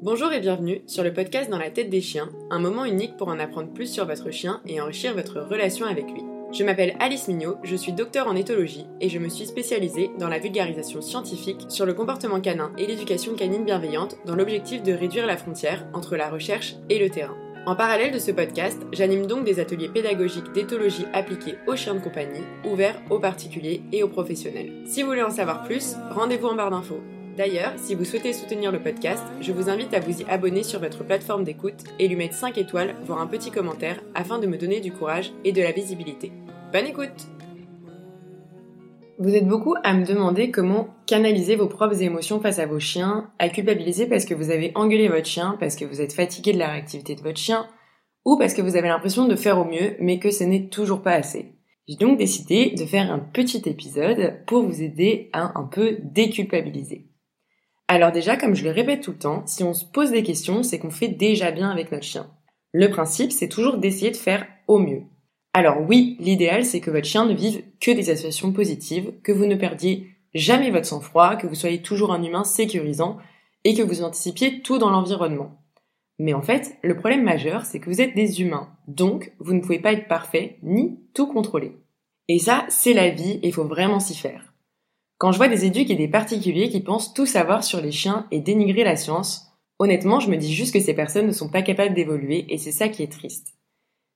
Bonjour et bienvenue sur le podcast Dans la tête des chiens, un moment unique pour en apprendre plus sur votre chien et enrichir votre relation avec lui. Je m'appelle Alice Mignot, je suis docteur en éthologie et je me suis spécialisée dans la vulgarisation scientifique sur le comportement canin et l'éducation canine bienveillante dans l'objectif de réduire la frontière entre la recherche et le terrain. En parallèle de ce podcast, j'anime donc des ateliers pédagogiques d'éthologie appliqués aux chiens de compagnie, ouverts aux particuliers et aux professionnels. Si vous voulez en savoir plus, rendez-vous en barre d'infos. D'ailleurs, si vous souhaitez soutenir le podcast, je vous invite à vous y abonner sur votre plateforme d'écoute et lui mettre 5 étoiles, voire un petit commentaire, afin de me donner du courage et de la visibilité. Bonne écoute Vous êtes beaucoup à me demander comment canaliser vos propres émotions face à vos chiens, à culpabiliser parce que vous avez engueulé votre chien, parce que vous êtes fatigué de la réactivité de votre chien, ou parce que vous avez l'impression de faire au mieux, mais que ce n'est toujours pas assez. J'ai donc décidé de faire un petit épisode pour vous aider à un peu déculpabiliser. Alors déjà, comme je le répète tout le temps, si on se pose des questions, c'est qu'on fait déjà bien avec notre chien. Le principe, c'est toujours d'essayer de faire au mieux. Alors oui, l'idéal, c'est que votre chien ne vive que des associations positives, que vous ne perdiez jamais votre sang-froid, que vous soyez toujours un humain sécurisant et que vous anticipiez tout dans l'environnement. Mais en fait, le problème majeur, c'est que vous êtes des humains, donc vous ne pouvez pas être parfait ni tout contrôler. Et ça, c'est la vie et il faut vraiment s'y faire. Quand je vois des éduques et des particuliers qui pensent tout savoir sur les chiens et dénigrer la science, honnêtement, je me dis juste que ces personnes ne sont pas capables d'évoluer et c'est ça qui est triste.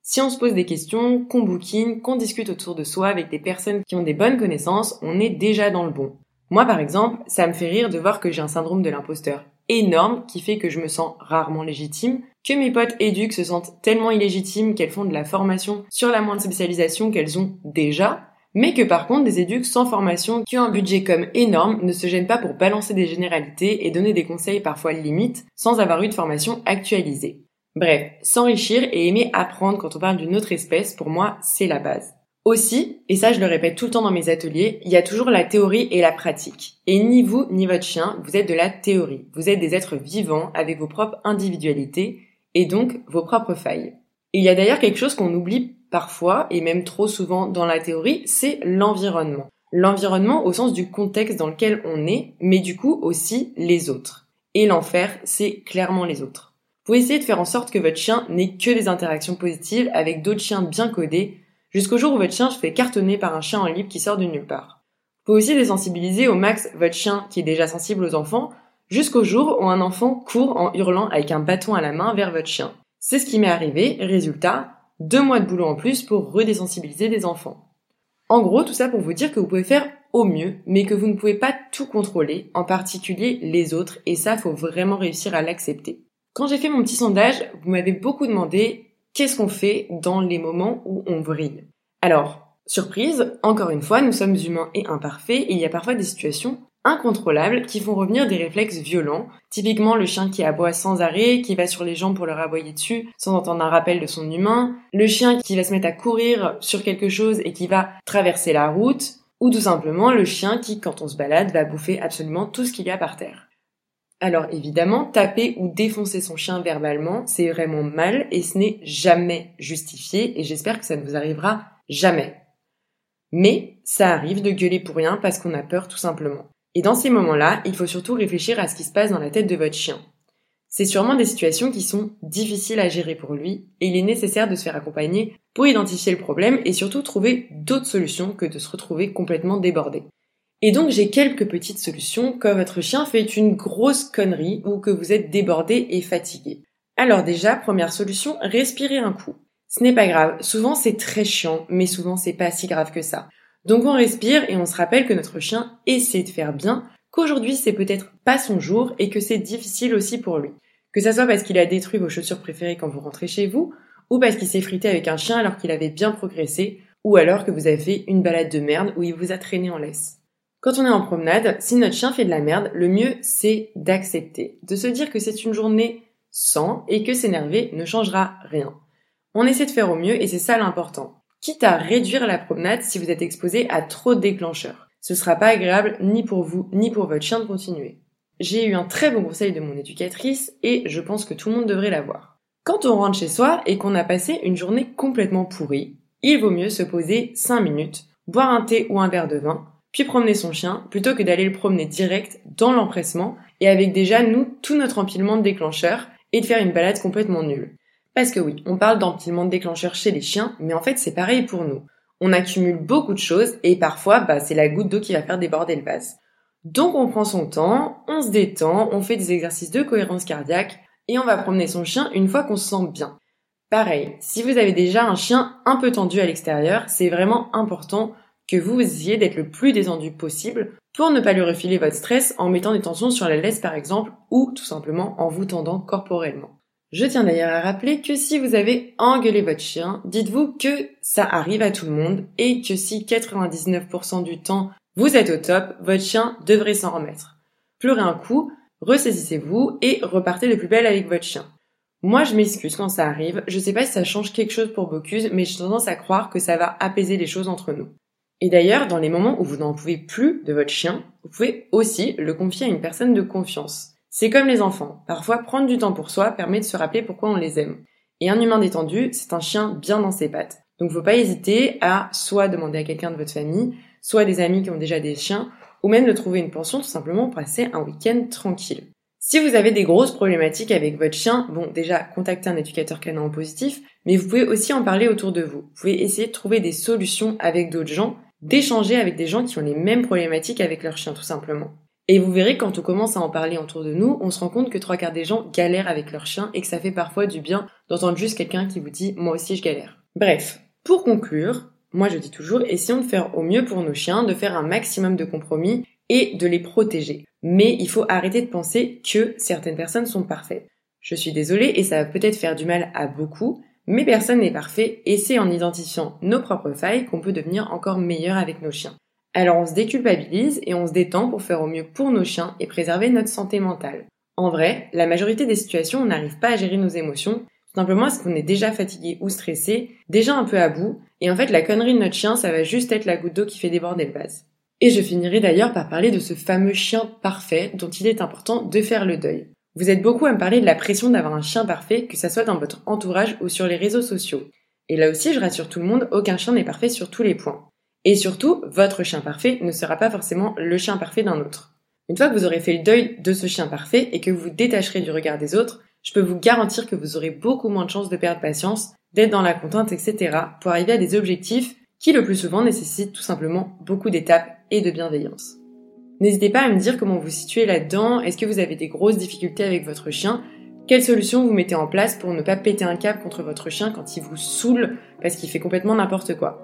Si on se pose des questions, qu'on bouquine, qu'on discute autour de soi avec des personnes qui ont des bonnes connaissances, on est déjà dans le bon. Moi, par exemple, ça me fait rire de voir que j'ai un syndrome de l'imposteur énorme qui fait que je me sens rarement légitime, que mes potes éduques se sentent tellement illégitimes qu'elles font de la formation sur la moindre spécialisation qu'elles ont déjà, mais que par contre des éducs sans formation qui ont un budget comme énorme ne se gênent pas pour balancer des généralités et donner des conseils parfois limites sans avoir eu de formation actualisée. Bref, s'enrichir et aimer apprendre quand on parle d'une autre espèce, pour moi, c'est la base. Aussi, et ça je le répète tout le temps dans mes ateliers, il y a toujours la théorie et la pratique. Et ni vous ni votre chien, vous êtes de la théorie. Vous êtes des êtres vivants avec vos propres individualités et donc vos propres failles. il y a d'ailleurs quelque chose qu'on oublie parfois, et même trop souvent dans la théorie, c'est l'environnement. L'environnement au sens du contexte dans lequel on est, mais du coup aussi les autres. Et l'enfer, c'est clairement les autres. Vous essayez de faire en sorte que votre chien n'ait que des interactions positives avec d'autres chiens bien codés, jusqu'au jour où votre chien se fait cartonner par un chien en libre qui sort de nulle part. Vous pouvez aussi désensibiliser au max votre chien qui est déjà sensible aux enfants, jusqu'au jour où un enfant court en hurlant avec un bâton à la main vers votre chien. C'est ce qui m'est arrivé, résultat, deux mois de boulot en plus pour redésensibiliser des enfants. En gros, tout ça pour vous dire que vous pouvez faire au mieux, mais que vous ne pouvez pas tout contrôler, en particulier les autres, et ça, faut vraiment réussir à l'accepter. Quand j'ai fait mon petit sondage, vous m'avez beaucoup demandé qu'est-ce qu'on fait dans les moments où on brille? Alors, surprise, encore une fois, nous sommes humains et imparfaits, et il y a parfois des situations incontrôlables qui font revenir des réflexes violents. Typiquement le chien qui aboie sans arrêt, qui va sur les jambes pour leur aboyer dessus sans entendre un rappel de son humain, le chien qui va se mettre à courir sur quelque chose et qui va traverser la route, ou tout simplement le chien qui, quand on se balade, va bouffer absolument tout ce qu'il y a par terre. Alors évidemment, taper ou défoncer son chien verbalement, c'est vraiment mal et ce n'est jamais justifié et j'espère que ça ne vous arrivera jamais. Mais ça arrive de gueuler pour rien parce qu'on a peur tout simplement. Et dans ces moments-là, il faut surtout réfléchir à ce qui se passe dans la tête de votre chien. C'est sûrement des situations qui sont difficiles à gérer pour lui, et il est nécessaire de se faire accompagner pour identifier le problème et surtout trouver d'autres solutions que de se retrouver complètement débordé. Et donc j'ai quelques petites solutions quand votre chien fait une grosse connerie ou que vous êtes débordé et fatigué. Alors déjà, première solution, respirez un coup. Ce n'est pas grave, souvent c'est très chiant, mais souvent c'est pas si grave que ça. Donc on respire et on se rappelle que notre chien essaie de faire bien, qu'aujourd'hui c'est peut-être pas son jour et que c'est difficile aussi pour lui. Que ça soit parce qu'il a détruit vos chaussures préférées quand vous rentrez chez vous, ou parce qu'il s'est frité avec un chien alors qu'il avait bien progressé, ou alors que vous avez fait une balade de merde où il vous a traîné en laisse. Quand on est en promenade, si notre chien fait de la merde, le mieux c'est d'accepter, de se dire que c'est une journée sans et que s'énerver ne changera rien. On essaie de faire au mieux et c'est ça l'important quitte à réduire la promenade si vous êtes exposé à trop de déclencheurs. Ce sera pas agréable ni pour vous ni pour votre chien de continuer. J'ai eu un très bon conseil de mon éducatrice et je pense que tout le monde devrait l'avoir. Quand on rentre chez soi et qu'on a passé une journée complètement pourrie, il vaut mieux se poser 5 minutes, boire un thé ou un verre de vin, puis promener son chien, plutôt que d'aller le promener direct dans l'empressement et avec déjà nous tout notre empilement de déclencheurs et de faire une balade complètement nulle. Parce que oui, on parle d'empilement de déclencheurs chez les chiens, mais en fait c'est pareil pour nous. On accumule beaucoup de choses et parfois bah, c'est la goutte d'eau qui va faire déborder le vase. Donc on prend son temps, on se détend, on fait des exercices de cohérence cardiaque et on va promener son chien une fois qu'on se sent bien. Pareil, si vous avez déjà un chien un peu tendu à l'extérieur, c'est vraiment important que vous essayez d'être le plus détendu possible pour ne pas lui refiler votre stress en mettant des tensions sur la laisse par exemple ou tout simplement en vous tendant corporellement. Je tiens d'ailleurs à rappeler que si vous avez engueulé votre chien, dites-vous que ça arrive à tout le monde et que si 99% du temps vous êtes au top, votre chien devrait s'en remettre. Pleurez un coup, ressaisissez-vous et repartez le plus belle avec votre chien. Moi, je m'excuse quand ça arrive. Je sais pas si ça change quelque chose pour Bocuse, mais j'ai tendance à croire que ça va apaiser les choses entre nous. Et d'ailleurs, dans les moments où vous n'en pouvez plus de votre chien, vous pouvez aussi le confier à une personne de confiance. C'est comme les enfants. Parfois, prendre du temps pour soi permet de se rappeler pourquoi on les aime. Et un humain détendu, c'est un chien bien dans ses pattes. Donc faut pas hésiter à soit demander à quelqu'un de votre famille, soit des amis qui ont déjà des chiens, ou même de trouver une pension tout simplement pour passer un week-end tranquille. Si vous avez des grosses problématiques avec votre chien, bon déjà contactez un éducateur canin positif, mais vous pouvez aussi en parler autour de vous. Vous pouvez essayer de trouver des solutions avec d'autres gens d'échanger avec des gens qui ont les mêmes problématiques avec leur chien tout simplement. Et vous verrez quand on commence à en parler autour de nous, on se rend compte que trois quarts des gens galèrent avec leur chien et que ça fait parfois du bien d'entendre juste quelqu'un qui vous dit moi aussi je galère. Bref, pour conclure, moi je dis toujours essayons de faire au mieux pour nos chiens, de faire un maximum de compromis et de les protéger. Mais il faut arrêter de penser que certaines personnes sont parfaites. Je suis désolée et ça va peut-être faire du mal à beaucoup, mais personne n'est parfait et c'est en identifiant nos propres failles qu'on peut devenir encore meilleur avec nos chiens. Alors on se déculpabilise et on se détend pour faire au mieux pour nos chiens et préserver notre santé mentale. En vrai, la majorité des situations, on n'arrive pas à gérer nos émotions, tout simplement parce qu'on est déjà fatigué ou stressé, déjà un peu à bout, et en fait la connerie de notre chien, ça va juste être la goutte d'eau qui fait déborder le vase. Et je finirai d'ailleurs par parler de ce fameux chien parfait dont il est important de faire le deuil. Vous êtes beaucoup à me parler de la pression d'avoir un chien parfait, que ça soit dans votre entourage ou sur les réseaux sociaux. Et là aussi, je rassure tout le monde, aucun chien n'est parfait sur tous les points. Et surtout, votre chien parfait ne sera pas forcément le chien parfait d'un autre. Une fois que vous aurez fait le deuil de ce chien parfait et que vous vous détacherez du regard des autres, je peux vous garantir que vous aurez beaucoup moins de chances de perdre patience, d'être dans la contrainte, etc. pour arriver à des objectifs qui le plus souvent nécessitent tout simplement beaucoup d'étapes et de bienveillance. N'hésitez pas à me dire comment vous situez là-dedans, est-ce que vous avez des grosses difficultés avec votre chien, quelles solutions vous mettez en place pour ne pas péter un câble contre votre chien quand il vous saoule parce qu'il fait complètement n'importe quoi?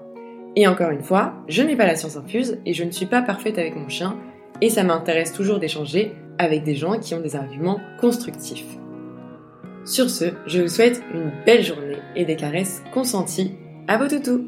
Et encore une fois, je n'ai pas la science infuse et je ne suis pas parfaite avec mon chien et ça m'intéresse toujours d'échanger avec des gens qui ont des arguments constructifs. Sur ce, je vous souhaite une belle journée et des caresses consenties à vos toutous